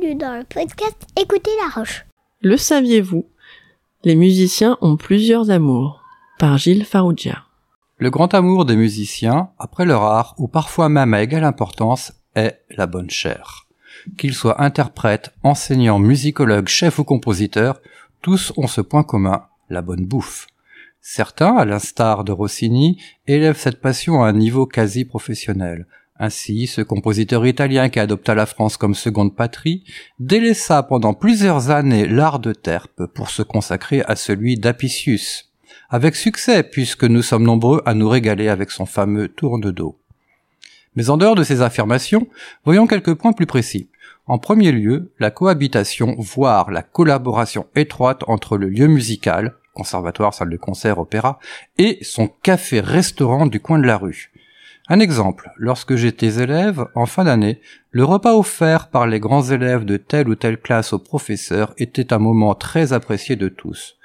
bienvenue dans le podcast Écoutez la Roche. Le saviez-vous? Les musiciens ont plusieurs amours. Par Gilles Farougia. Le grand amour des musiciens, après leur art, ou parfois même à égale importance, est la bonne chair. Qu'ils soient interprètes, enseignants, musicologues, chefs ou compositeurs, tous ont ce point commun, la bonne bouffe. Certains, à l'instar de Rossini, élèvent cette passion à un niveau quasi professionnel. Ainsi, ce compositeur italien qui adopta la France comme seconde patrie délaissa pendant plusieurs années l'art de terpe pour se consacrer à celui d'Apicius. Avec succès, puisque nous sommes nombreux à nous régaler avec son fameux tourne dos. Mais en dehors de ces affirmations, voyons quelques points plus précis. En premier lieu, la cohabitation, voire la collaboration étroite entre le lieu musical, conservatoire, salle de concert, opéra, et son café-restaurant du coin de la rue. Un exemple, lorsque j'étais élève, en fin d'année, le repas offert par les grands élèves de telle ou telle classe aux professeurs était un moment très apprécié de tous.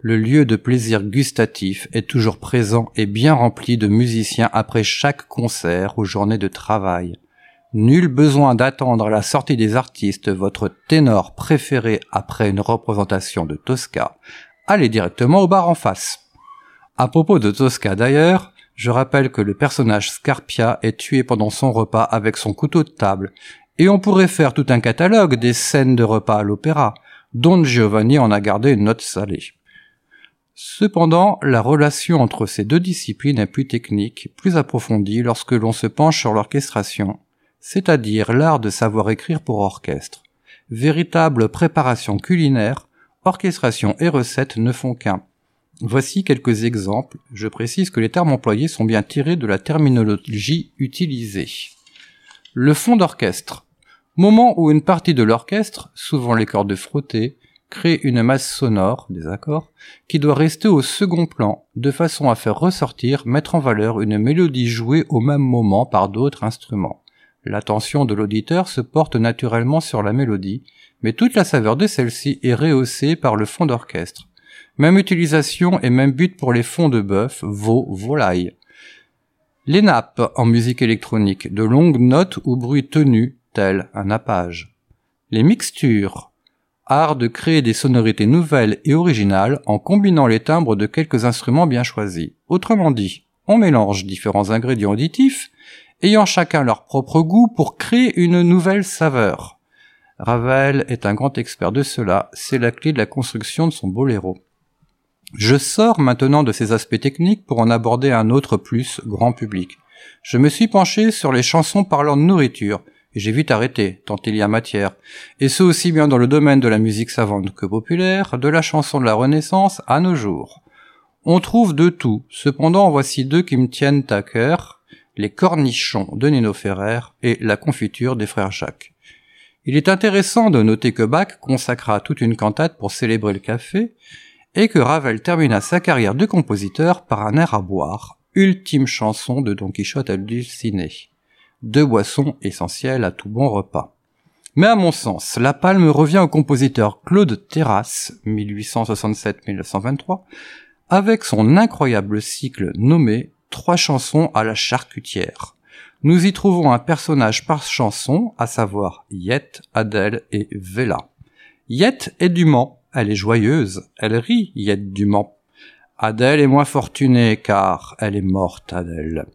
Le lieu de plaisir gustatif est toujours présent et bien rempli de musiciens après chaque concert ou journée de travail. Nul besoin d'attendre la sortie des artistes votre ténor préféré après une représentation de Tosca. Allez directement au bar en face. À propos de Tosca d'ailleurs, je rappelle que le personnage Scarpia est tué pendant son repas avec son couteau de table, et on pourrait faire tout un catalogue des scènes de repas à l'opéra. Don Giovanni en a gardé une note salée. Cependant, la relation entre ces deux disciplines est plus technique, plus approfondie lorsque l'on se penche sur l'orchestration, c'est-à-dire l'art de savoir écrire pour orchestre. Véritable préparation culinaire, orchestration et recettes ne font qu'un. Voici quelques exemples. Je précise que les termes employés sont bien tirés de la terminologie utilisée. Le fond d'orchestre. Moment où une partie de l'orchestre, souvent les cordes frottées, crée une masse sonore, des accords, qui doit rester au second plan, de façon à faire ressortir, mettre en valeur une mélodie jouée au même moment par d'autres instruments. L'attention de l'auditeur se porte naturellement sur la mélodie, mais toute la saveur de celle-ci est rehaussée par le fond d'orchestre. Même utilisation et même but pour les fonds de bœuf, veau, volaille. Les nappes en musique électronique, de longues notes ou bruits tenus, tel un nappage. Les mixtures, art de créer des sonorités nouvelles et originales en combinant les timbres de quelques instruments bien choisis. Autrement dit, on mélange différents ingrédients auditifs, ayant chacun leur propre goût pour créer une nouvelle saveur. Ravel est un grand expert de cela, c'est la clé de la construction de son boléro. Je sors maintenant de ces aspects techniques pour en aborder un autre plus grand public. Je me suis penché sur les chansons parlant de nourriture, et j'ai vite arrêté, tant il y a matière, et ce aussi bien dans le domaine de la musique savante que populaire, de la chanson de la Renaissance à nos jours. On trouve de tout, cependant voici deux qui me tiennent à cœur, les cornichons de Nino Ferrer et la confiture des frères Jacques. Il est intéressant de noter que Bach consacra toute une cantate pour célébrer le café, et que Ravel termina sa carrière de compositeur par un air à boire, ultime chanson de Don Quichotte à Dulcinée. Deux boissons essentielles à tout bon repas. Mais à mon sens, la palme revient au compositeur Claude Terrasse, 1867-1923, avec son incroyable cycle nommé Trois chansons à la charcutière. Nous y trouvons un personnage par chanson, à savoir Yette, Adèle et Vela. Yette est du Mans, elle est joyeuse, elle rit, Yette du Mans. Adèle est moins fortunée car elle est morte, Adèle.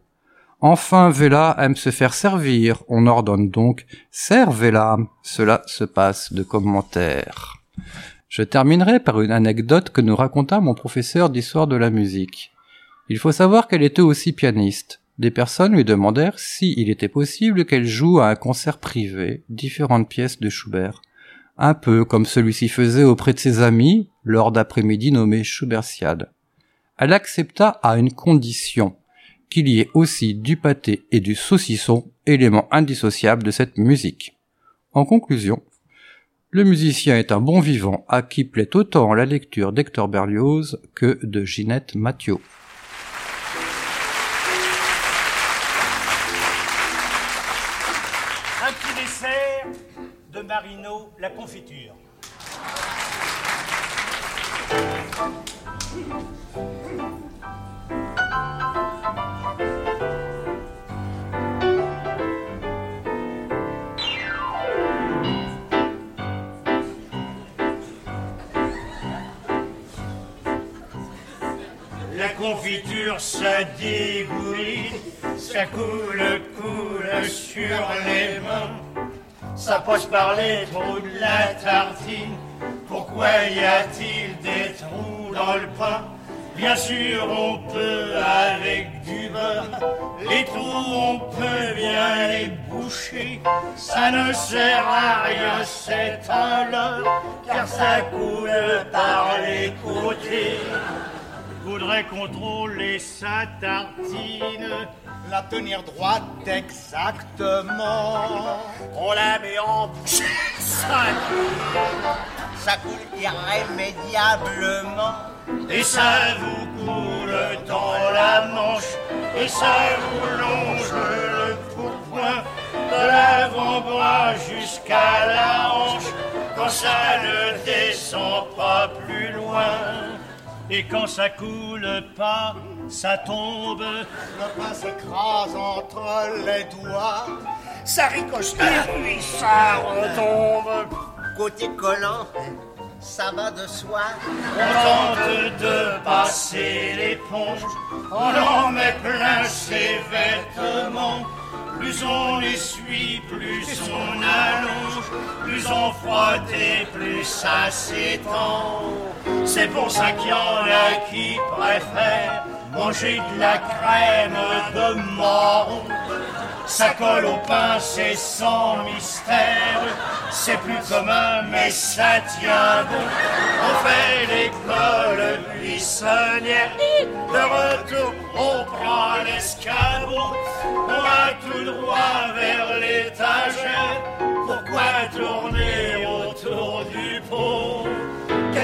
Enfin, Vela aime se faire servir, on ordonne donc Servez-la. Cela se passe de commentaires. Je terminerai par une anecdote que nous raconta mon professeur d'histoire de la musique. Il faut savoir qu'elle était aussi pianiste. Des personnes lui demandèrent s'il était possible qu'elle joue à un concert privé différentes pièces de Schubert un peu comme celui-ci faisait auprès de ses amis lors d'après-midi nommé Schubertiade. Elle accepta à une condition, qu'il y ait aussi du pâté et du saucisson, éléments indissociables de cette musique. En conclusion, le musicien est un bon vivant à qui plaît autant la lecture d'Hector Berlioz que de Ginette Mathieu. La confiture. La confiture, ça dégouline, ça coule, coule sur les mains. Ça passe par les trous de la tartine. Pourquoi y a-t-il des trous dans le pain Bien sûr, on peut avec du beurre. Les trous, on peut bien les boucher. Ça ne sert à rien, c'est un leurre, car ça coule par les côtés. Faudrait contrôler sa tartine, La tenir droite exactement. on la met en ça Ça coule irrémédiablement. Et ça vous coule dans la manche, et ça vous longe le pourpoint, de l'avant-bras jusqu'à la hanche, quand ça ne descend pas plus loin. Et quand ça coule pas, ça tombe. Le pain s'écrase entre les doigts. Ça ricoche puis ça retombe. Côté collant, ça va de soi. On tente de passer l'éponge, on en met plein ses vêtements. Plus on essuie, plus on allonge, plus on frotte et plus ça s'étend. C'est pour ça qu'il y en a qui préfèrent manger de la crème de marron. Ça colle au pain, c'est sans mystère. C'est plus commun, mais ça tient bon. On fait l'école buissonnière. De retour, on prend l'escabeau.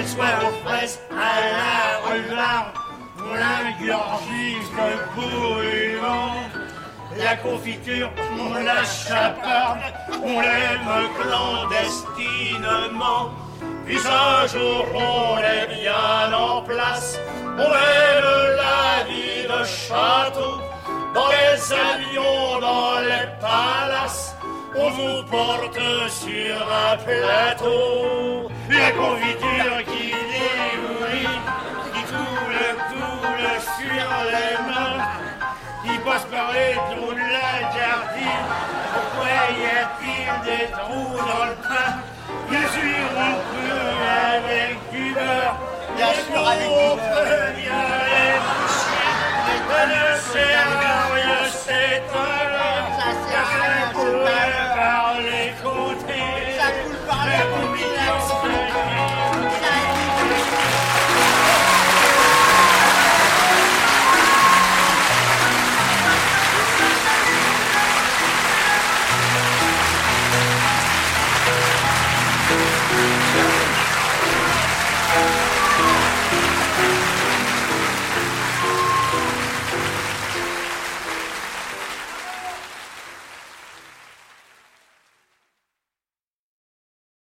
Soit aux fraises, à la rularde, pour l'ingurgise de bouillon. La confiture, on la chaparde, on l'aime clandestinement. Puis un jour, on est bien en place, on mène la vie de château, dans les avions, dans les palaces. On vous porte sur un plateau, la confiture qui mains qui passe par les trous de la gardine. Pourquoi y a-t-il des trous dans le pain Bien sûr, on peut avec du beurre. Bien sûr, avec du beurre. Thank you.